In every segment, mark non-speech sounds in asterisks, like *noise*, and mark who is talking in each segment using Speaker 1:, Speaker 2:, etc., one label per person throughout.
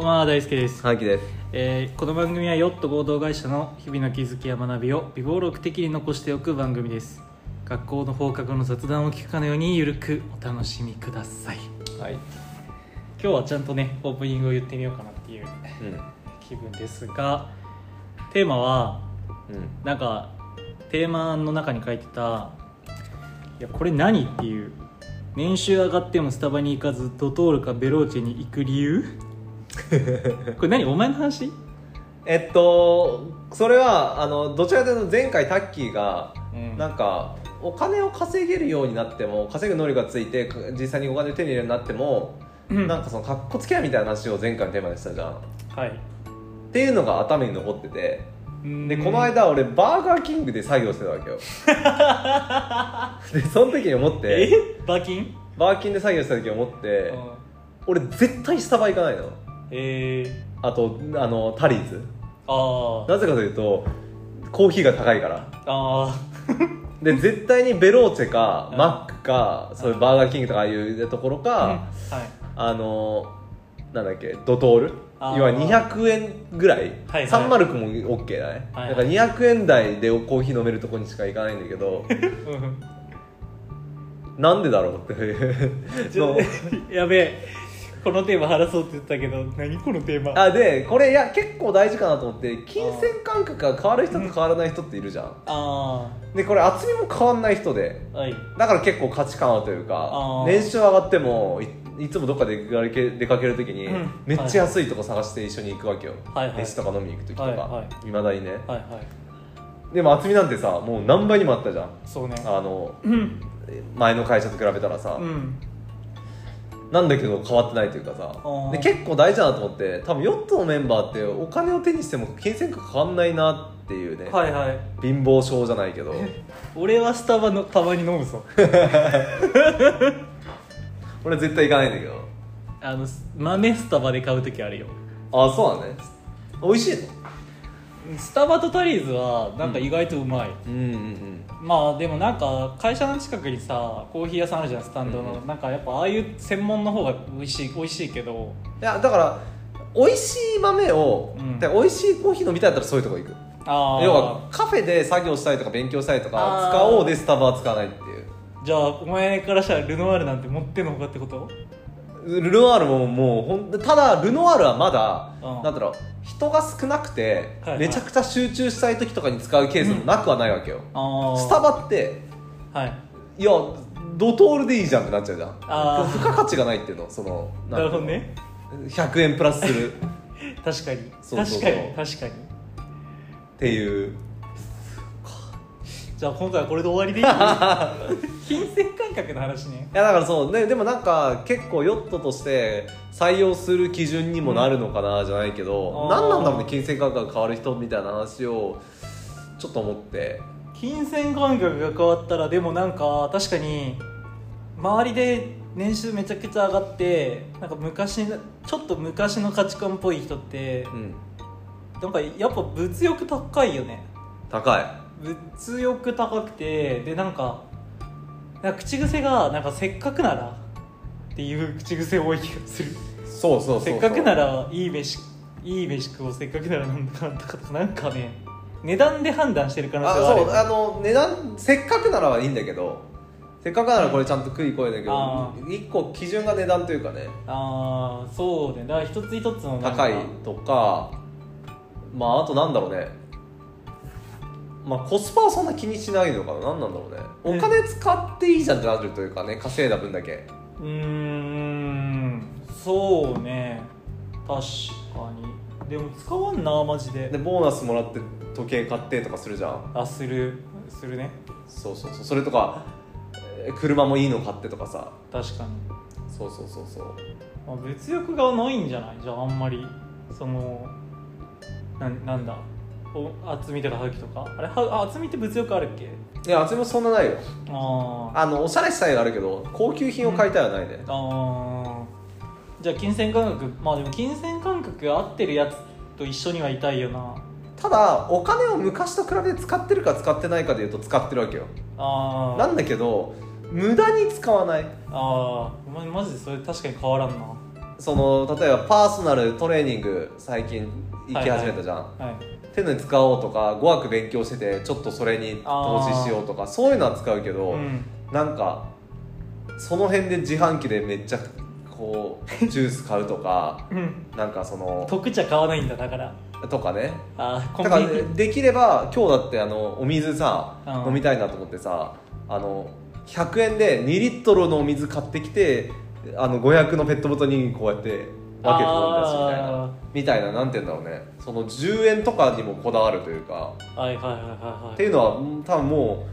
Speaker 1: こんばんは大輔です、
Speaker 2: はきです。
Speaker 1: えーこの番組はヨット合同会社の日々の気づきや学びを微暴録的に残しておく番組です。学校の放課後の雑談を聞くかのようにゆるくお楽しみください。
Speaker 2: はい。
Speaker 1: 今日はちゃんとねオープニングを言ってみようかなっていう
Speaker 2: うん。
Speaker 1: 気分ですがテーマは
Speaker 2: うん。
Speaker 1: なんかテーマの中に書いてた「いやこれ何?」っていう。年収上がってもスタバに行かずドトールかベローチェに行く理由？*laughs* これ何？お前の話？
Speaker 2: えっとそれはあのどちらかというと前回タッキーが
Speaker 1: うん。
Speaker 2: なんかお金を稼げるようになっても稼ぐ能力がついて実際にお金を手に入れるようになっても、
Speaker 1: うん。
Speaker 2: なんかそのかっこつけやみたいな話を前回のテーマでしたじゃん。っ
Speaker 1: はい。
Speaker 2: ていうのが頭に残っててで
Speaker 1: で
Speaker 2: この間俺バーガーキングで作業してたわけよ。でその時に思って
Speaker 1: え？バキン？
Speaker 2: バーキンで作業した時に思って
Speaker 1: うん。
Speaker 2: 俺絶対スタバ行かないの
Speaker 1: え
Speaker 2: あとあのタリーズ。
Speaker 1: ー、あー。
Speaker 2: なぜかというとコーヒーが高いから。
Speaker 1: あ *laughs*
Speaker 2: で絶対にベローチェか
Speaker 1: うん。
Speaker 2: マックかそういうバーガーキングとかああいうところ
Speaker 1: ー、
Speaker 2: か、
Speaker 1: はい。
Speaker 2: あのなんだっけドトール。
Speaker 1: あー。
Speaker 2: 要は200円ぐらい、
Speaker 1: はいはい。
Speaker 2: サンマルクも OK だね、
Speaker 1: はいはい。
Speaker 2: だから200円台でコーヒー飲めるとこにしか行かないんだけど。*laughs*
Speaker 1: うん。
Speaker 2: なんでだろうって *laughs*
Speaker 1: やべえこのテーマ話そうって言ったけど何このテーマ？
Speaker 2: あでこれいや結構大事かなと思って金銭感覚が変わる人と変わらない人っているじゃん。
Speaker 1: あ
Speaker 2: でこれ厚みも変わんない人で。
Speaker 1: あはい。
Speaker 2: だから結構価値観合うというか年収上がってもいいつもどっかで出かける時に、
Speaker 1: うん。
Speaker 2: めっちゃ安いとこ探して一緒に行くわけよ、
Speaker 1: はい。はい。
Speaker 2: 飯とか飲みに行く時とか、
Speaker 1: はいはい。
Speaker 2: まだにね。
Speaker 1: はいはい。
Speaker 2: でも厚みなんてさもう何倍にもあったじゃん。
Speaker 1: そうね。
Speaker 2: あの
Speaker 1: うん。
Speaker 2: 前の会社と比べたらさ、
Speaker 1: うん
Speaker 2: なんだけど変わってないというかさ。
Speaker 1: ー。
Speaker 2: で結構大事だなと思って多分ヨットのメンバーってお金を手にしても金銭感変わんないなっていうね、
Speaker 1: はいはい。
Speaker 2: 貧乏症じゃないけど。
Speaker 1: 俺はスタバのたまに飲むぞ。*laughs*
Speaker 2: 俺絶対行かないんだけど。
Speaker 1: あの豆スタバで買う時あるよ。
Speaker 2: あそうだね。美味しいの？
Speaker 1: スタバとタリーズはなんか意外とうまい、
Speaker 2: うんうんうん
Speaker 1: まあでもなんか会社の近くにさコーヒー屋さんあるじゃんスタンドの、
Speaker 2: うん
Speaker 1: なんかやっぱああいう専門の方が美味しい美味しいけど。
Speaker 2: いやだから美味しい豆を、
Speaker 1: うん。
Speaker 2: で美味しいコーヒー飲みたいんだったらそういうとこ行く。
Speaker 1: ああ
Speaker 2: 要はカフェで作業したりとか勉強したりとか使おうでスタバは使わないっていう。
Speaker 1: じゃあお前からしたらルノワールなんて持ってんのかってこと？
Speaker 2: ルノワールももうほんただルノワールはまだ、
Speaker 1: うん。
Speaker 2: なんだろう人が少なくて、
Speaker 1: はいはい。
Speaker 2: めちゃくちゃ集中したい時とかに使うケースもなくはないわけよ、
Speaker 1: ああ
Speaker 2: スタバって
Speaker 1: はい。
Speaker 2: いやドトールでいいじゃんってなっちゃうじゃん。付加価値がないっていうのその
Speaker 1: なるほどね。
Speaker 2: の100円プラスする。*laughs*
Speaker 1: 確かに。
Speaker 2: そうそうそう。
Speaker 1: 確かに確かに。
Speaker 2: っていう
Speaker 1: じゃあ今回はこれで終わりでいい？*laughs* 金銭感覚の話ね。
Speaker 2: いやだからそうね。でもなんか結構ヨットとして採用する基準にもなるのかなじゃないけど、
Speaker 1: うん
Speaker 2: 何なんだろうね金銭感覚が変わる人みたいな話をちょっと思って。
Speaker 1: 金銭感覚が変わったらでもなんか確かに周りで年収めちゃくちゃ上がってなんか昔のちょっと昔の価値観っぽい人って
Speaker 2: うん。
Speaker 1: なんかやっぱ物欲高いよね。
Speaker 2: 高い
Speaker 1: 物欲高くてでなんかなんか口癖がなんかせっかくならっていう口癖多い気がする。
Speaker 2: そうそうそう
Speaker 1: せっかくならいい飯いい飯食おうせっかくならなんだかなんだかとかなんかね値段で判断してる可能
Speaker 2: あ
Speaker 1: 性はある。
Speaker 2: そうあの値段せっかくならはいいんだけどせっかくならこれちゃんと食い声だけど
Speaker 1: あ
Speaker 2: 一個基準が値段というかね。
Speaker 1: ああそうね。だから一つ一つの
Speaker 2: 高いとかまああとなんだろうねまあコスパはそんな気にしないのかな。何なんだろうね。お金使っていいじゃんってなるというかね稼いだ分だけ。
Speaker 1: うーん。そうね。確かに。でも使わんなマジで。
Speaker 2: でボーナスもらって時計買ってとかするじゃん。
Speaker 1: あする。するね。
Speaker 2: そうそうそう。それとかえー車もいいの買ってとかさ。
Speaker 1: 確かに、
Speaker 2: そうそうそうそう。
Speaker 1: まあ、物欲がないんじゃない？じゃああんまり。そのなんなんだ？お厚みとか歯茎とか？あれはあ厚みって物欲あるっけ？
Speaker 2: いや厚みもそんなないよ。
Speaker 1: あー。
Speaker 2: あのおしゃれしたいがあるけど高級品を買いたいはないね、
Speaker 1: あー。じゃあ金銭感覚。まあでも金銭感覚が合ってるやつと一緒にはいたいよな。
Speaker 2: ただお金を昔と比べて使ってるか使ってないかでいうと使ってるわけよ。
Speaker 1: あー。
Speaker 2: なんだけど無駄に使わない。
Speaker 1: あー。お前マジでそれ確かに変わらんな。
Speaker 2: その例えばパーソナルトレーニング最近行き始めたじゃん、
Speaker 1: はい
Speaker 2: 手の使おうとか語学勉強しててちょっとそれに投資しようとかそういうのは使うけど、
Speaker 1: うん。
Speaker 2: なんかその辺で自販機でめっちゃこうジュース買うとか *laughs*
Speaker 1: うん。
Speaker 2: なんかその
Speaker 1: 特茶買わないんだだから。
Speaker 2: とかね。
Speaker 1: あ
Speaker 2: だからできれば今日だってあのお水さ
Speaker 1: うん。
Speaker 2: 飲みたいなと思ってさあの100円で2リットルのお水買ってきてあの500のペットボトルにこうやって分けて飲んだしみたい
Speaker 1: あ
Speaker 2: なみたいななんて言うんだろうね。その10円とかにもこだわるというか。
Speaker 1: はいはいはいはいはい。
Speaker 2: っていうのはうん多分も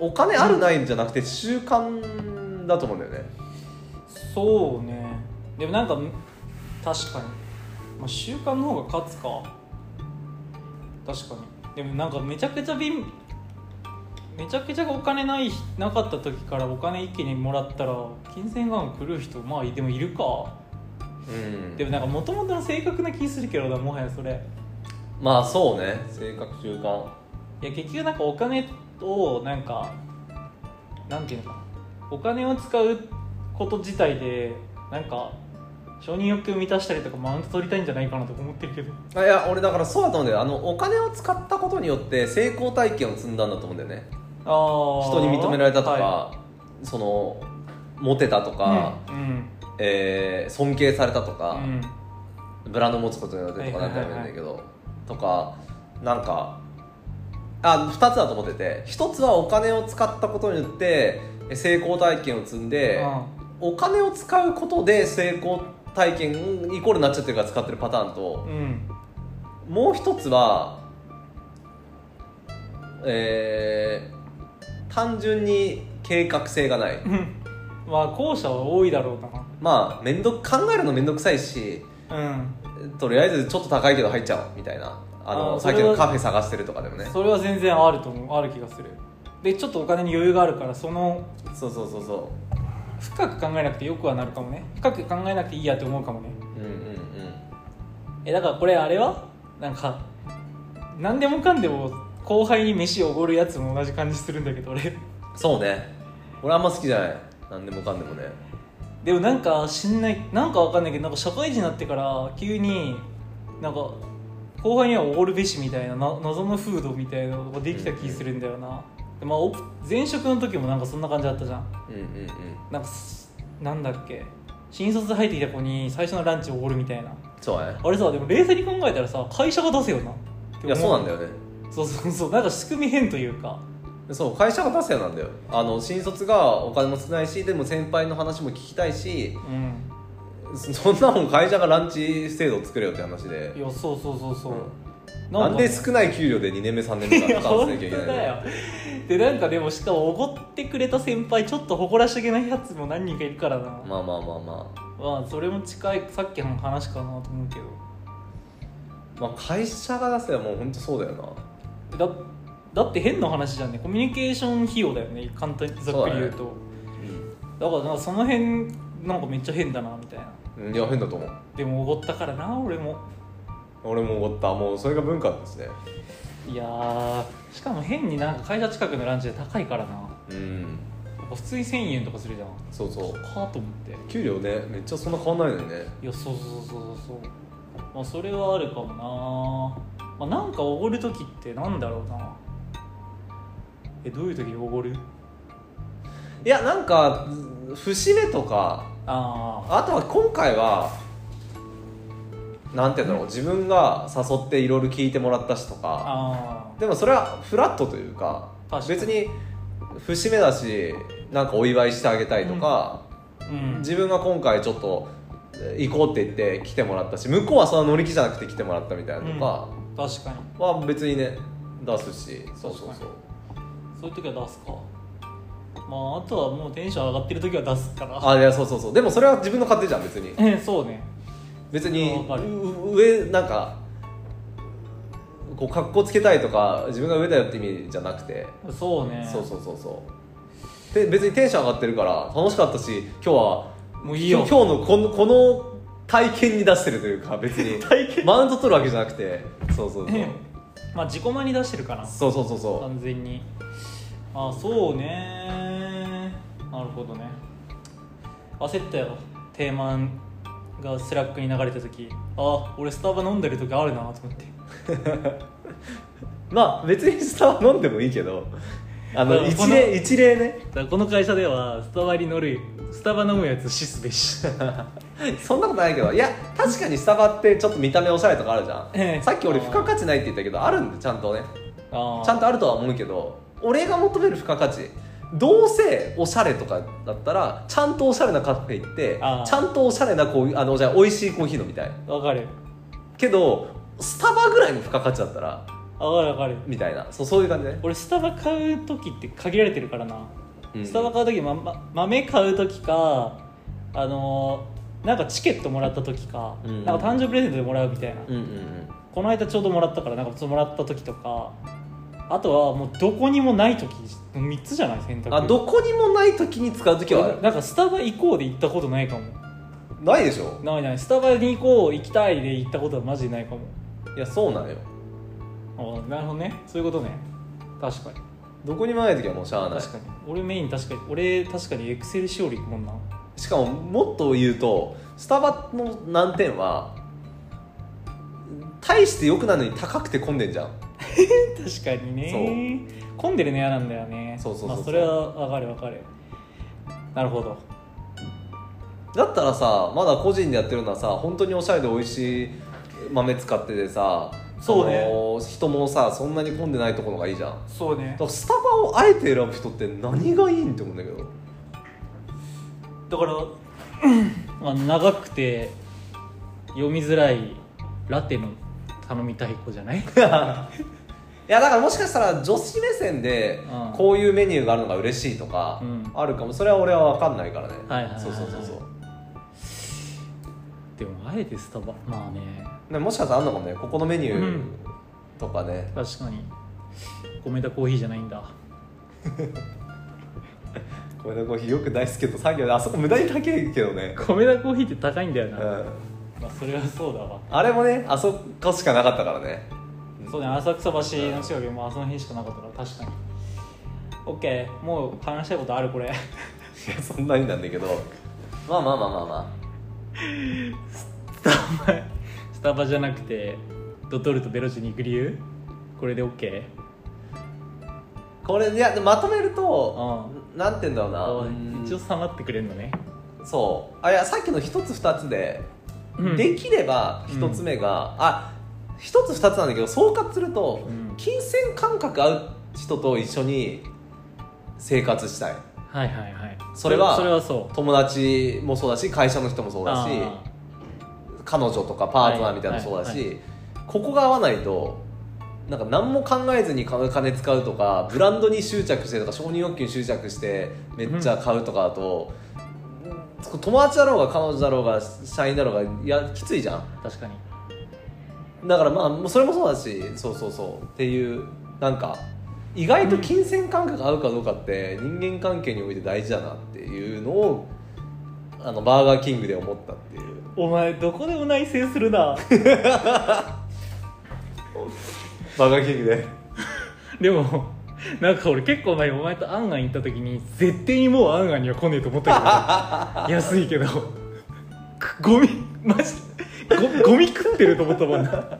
Speaker 2: うお金あるないんじゃなくて習慣だと思うんだよね。
Speaker 1: そうね。でもなんか確かに、まあ、習慣の方が勝つか。確かに。でもなんかめちゃくちゃ貧めちゃくちゃお金ないなかった時からお金一気にもらったら金銭眼狂う人まあでもいるか。
Speaker 2: うん。
Speaker 1: でもなんかもともとの性格な気するけどなもはやそれ。
Speaker 2: まあそうね性格習慣
Speaker 1: いや結局なんかお金をなんかなんていうのか。なお金を使うこと自体でなんか承認欲求を満たしたりとかマウント取りたいんじゃないかなと思ってるけど。
Speaker 2: あいや俺だからそうだと思うんだよ。あのお金を使ったことによって成功体験を積んだんだと思うんだよね人に認められたとか、
Speaker 1: は
Speaker 2: そのモテたと
Speaker 1: い
Speaker 2: か、
Speaker 1: うん。
Speaker 2: えー尊敬されたと
Speaker 1: う
Speaker 2: か、
Speaker 1: ん。
Speaker 2: ブランド持つことによってとか
Speaker 1: は
Speaker 2: ないん
Speaker 1: はいはいはい
Speaker 2: かもい。いんだけど、とかなんかあ2つだと思ってて1つはお金を使ったことによってえ成功体験を積んで、お金を使うことで成功体験イコールになっちゃってるから使ってるパターンと
Speaker 1: う、ん。
Speaker 2: もう一つはえー単純に計画性がない。
Speaker 1: うん。まあ後者は多いだろう
Speaker 2: まあ面倒考えるの面倒くさいし
Speaker 1: なうん。
Speaker 2: とりあえずちょっと高いけど入っちゃおうみたいな。あのさっきのカフェ探してるとかでもね。
Speaker 1: それは全然あると思う。ある気がする。でちょっとお金に余裕があるからその
Speaker 2: そうそうそうそ
Speaker 1: 深く考えなくてよくはなるかもね。深く考えなくていいやって思うかもね。
Speaker 2: ううんうんうん。
Speaker 1: えだからこれあれは？なんか何でもかんでも後輩に飯おごるやつも同じ感じするんだけど俺。
Speaker 2: そうね。俺あんま好きじゃない。何でもかんでもね。
Speaker 1: でもなんか知んないなんかわかんないけどなんか社会人になってから急になんか後輩にはおごるべしみたいなな謎の風土みたいなのができた気するんだよな、でまあお前職の時もなんかそんな感じだったじゃん。
Speaker 2: うんうんうん。
Speaker 1: なんかすなんだっけ。新卒で入ってきた子に最初のランチおごるみたいな。
Speaker 2: そうね。
Speaker 1: あれさでも冷静に考えたらさ会社が出せよな
Speaker 2: いやそうなんだよね
Speaker 1: そうそうそう。なんか仕組み変というか。
Speaker 2: そう会社が出せよなんだよ。あの新卒がお金も少ないしでも先輩の話も聞きたいし
Speaker 1: うん。
Speaker 2: そそんなもん会社がランチ制度を作れよって話で。
Speaker 1: いやそうそうそうそう、
Speaker 2: なんで少ない給料で2年目3年目から
Speaker 1: 本当
Speaker 2: 負担しなきゃいけないの
Speaker 1: だよ。でなんかでもしかもおごってくれた先輩ちょっと誇らしげなやつも何人かいるからな。ま
Speaker 2: まあまあまあ。ま
Speaker 1: あそれも近いさっきの話かなと思うけど。
Speaker 2: あまあ会社が出せばもう本当そうだよな
Speaker 1: だだって変な話じゃんね。コミュニケーション費用だよね。簡単にざっくり言うと。だ,、からなんかその辺なんかめっちゃ変だなみたいな。
Speaker 2: うんいや変だと思う。
Speaker 1: でもおごったからな俺も。
Speaker 2: 俺も思った。もうそれが文化ですね。
Speaker 1: いやーしかも変になんか会社近くのランチで高いからな。
Speaker 2: うん。
Speaker 1: 普通に1000円とかするじゃん。
Speaker 2: そうそう。
Speaker 1: 高っと思って。
Speaker 2: 給料ねめっちゃそんな変わんないのにね。
Speaker 1: いやそうそうそうそうそう。まあそれはあるかもなまあなんかおごる時ってなんだろうな。えどういう時におごる？
Speaker 2: いやなんか節目とか
Speaker 1: ああ
Speaker 2: あとは今回はなんていうんだろう自分が誘っていろいろ聞いてもらったしとか。
Speaker 1: あ
Speaker 2: でもそれはフラットというか別に節目だしなんかお祝いしてあげたいとか、
Speaker 1: あうん。
Speaker 2: 自分が今回ちょっとえー行こうって言って来てもらったし向こうはそんな乗り気じゃなくて来てもらったみたいなのとか
Speaker 1: 確かに。
Speaker 2: は別にね出すし。そうそうそう。
Speaker 1: そういう時は出すか。まああとはもうテンション上がってる時は出すから。
Speaker 2: あいやそうそうそう。でもそれは自分の勝手じゃん別に。*laughs*
Speaker 1: えそうね。
Speaker 2: 別に上なんかこう格好つけたいとか自分が上だよって意味じゃなくて、
Speaker 1: そうね。
Speaker 2: そうそうそうそう。で別にテンション上がってるから楽しかったし今日は
Speaker 1: もういいよ。
Speaker 2: 今日のこのこの体験に出してるというか別に。
Speaker 1: 体験。
Speaker 2: マウント取るわけじゃなくて。そうそうそう。
Speaker 1: えまあ自己満に出してるかな。
Speaker 2: そうそうそうそ
Speaker 1: 完全に。あそうね。なるほどね。焦ったよ。テーマンがスラックに流れた時。あ俺スタバ飲んでる時あるなと思って。*laughs*
Speaker 2: まあ別にスタバ飲んでもいいけどあの一例一例ね。
Speaker 1: だからこの会社ではスタバに乗るスタバ飲むやつ死すべし。*laughs*
Speaker 2: そんなことないけどいや確かにスタバってちょっと見た目おしゃれとかあるじゃん、
Speaker 1: ええ。
Speaker 2: さっき俺付加価値ないって言ったけどあるんでちゃんとね。
Speaker 1: あー。
Speaker 2: ちゃんとあるとは思うけど俺が求める付加価値どうせおしゃれとかだったらちゃんとおしゃれなカフェ行って
Speaker 1: あー。
Speaker 2: ちゃんとおしゃれなこうあのじゃあ美味しいコーヒー飲みたい。
Speaker 1: わかる。
Speaker 2: けどスタバぐらいの付加価値だったら
Speaker 1: わかるわかる。
Speaker 2: みたいな。そうそういう感じね、
Speaker 1: 俺スタバ買う時って限られてるからな、
Speaker 2: うん。
Speaker 1: スタバ買う時、まま、豆買う時かあのーなんかチケットもらった時か、
Speaker 2: うん。
Speaker 1: なんか誕生日プレゼントでもらうみたいな、
Speaker 2: うんうん
Speaker 1: この間ちょうどもらったからなんかもらった時とかあとはもうどこにもない時3つじゃない？選択。
Speaker 2: うんあどこにもない時に使う時は
Speaker 1: なんかスタバ行こうで行ったことないかも。
Speaker 2: ないでしょ？
Speaker 1: ないない。スタバに行こう行きたいで行ったことはマジでないかも。
Speaker 2: いやそうなのよ
Speaker 1: あなるほどね。そういうことね。確かに。
Speaker 2: どこにもない時はもうしゃあない。
Speaker 1: 確かに。俺メイン確かに俺確かにエクセルしおり行くもんな。
Speaker 2: しかももっと言うとスタバの難点は大して良くないのに高くて混んでんじゃん。*laughs*
Speaker 1: 確かにね。混んでるの嫌なんだよね。
Speaker 2: そうそうそうそう。
Speaker 1: まあ、それは分かる分かる。なるほど。
Speaker 2: だったらさまだ個人でやってるのはさ本当におしゃれで美味しい豆使っててさ
Speaker 1: そうね。
Speaker 2: あの人もさそんなに混んでないところがいいじゃん。だ
Speaker 1: そうね。
Speaker 2: からスタバをあえて選ぶ人って何がいいんって思うんだけど。
Speaker 1: だから *coughs* まあ長くて読みづらいラテの頼みたい子じゃない？*laughs*
Speaker 2: いやだからもしかしたら女子目線で
Speaker 1: うん。
Speaker 2: こういうメニューがあるのが嬉しいとか
Speaker 1: うん。
Speaker 2: あるかも。それは俺は分かんないからね。
Speaker 1: はいはいはいはい。
Speaker 2: そうそうそうそう。
Speaker 1: でもあえてスタバ。まあね
Speaker 2: でもしかしたらあんのかもね。ここのメニュー
Speaker 1: うん。
Speaker 2: とかね、
Speaker 1: 確かに。米田コーヒーじゃないんだ。
Speaker 2: これのコーヒーよく大好きけど作業であそこ無駄に高いけどね、
Speaker 1: 米田コーヒーって高いんだよな、
Speaker 2: うん、
Speaker 1: まあそれはそうだわ。
Speaker 2: あれもねあそこしかなかったからね。
Speaker 1: そうね浅草橋の近くもあその辺しかなかったから確かに。OK もう話したいことあるこれ。*laughs*
Speaker 2: いやそんなになんだけど。まあまあまあまあま
Speaker 1: スタバスタバじゃなくてドトールとベロチェに行く理由？これで OK?
Speaker 2: あこれいやでまとめるとなんて言うんだろうな。
Speaker 1: あ
Speaker 2: うん。
Speaker 1: 一応下がってくれるのね。
Speaker 2: そう。あいやさっきの一つ二つで、
Speaker 1: うん。
Speaker 2: できれば一つ目が、あ一つ二つなんだけど総括すると、
Speaker 1: うん。
Speaker 2: 金銭感覚合う人と一緒に生活したい。
Speaker 1: はいはいはい。
Speaker 2: それは
Speaker 1: それはそう。
Speaker 2: 友達もそうだし会社の人もそうだし
Speaker 1: あ
Speaker 2: 彼女とかパートナーみたいなのもそうだし、
Speaker 1: はいは
Speaker 2: ここが合わないとなんか何も考えずに金金使うとかブランドに執着してとか承認欲求に執着してめっちゃ買うとかだと、友達だろうが彼女だろうが社員だろうがいやきついじゃん。
Speaker 1: ー確かに。
Speaker 2: だからまあそれもそうだしそうそうそう。っていうなんか意外と金銭感覚合うかどうかって人間関係において大事だなっていうのをあのバーガーキングで思ったっていう
Speaker 1: お前どこでも内省するな。*laughs*
Speaker 2: バーガーキングで。
Speaker 1: でもなんか俺結構前お前とアンアン行った時に絶対にもうアンアンには来ねえと思ったけど *laughs* 安いけど。くゴミマジゴゴミ食ってると思ったもんな。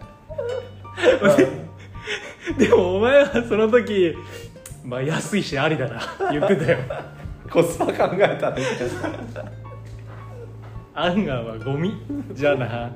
Speaker 1: ででもお前はその時まあ安いしありだな。言ってたよ。
Speaker 2: コスパ考えたね
Speaker 1: アンガンはゴミ？じゃな。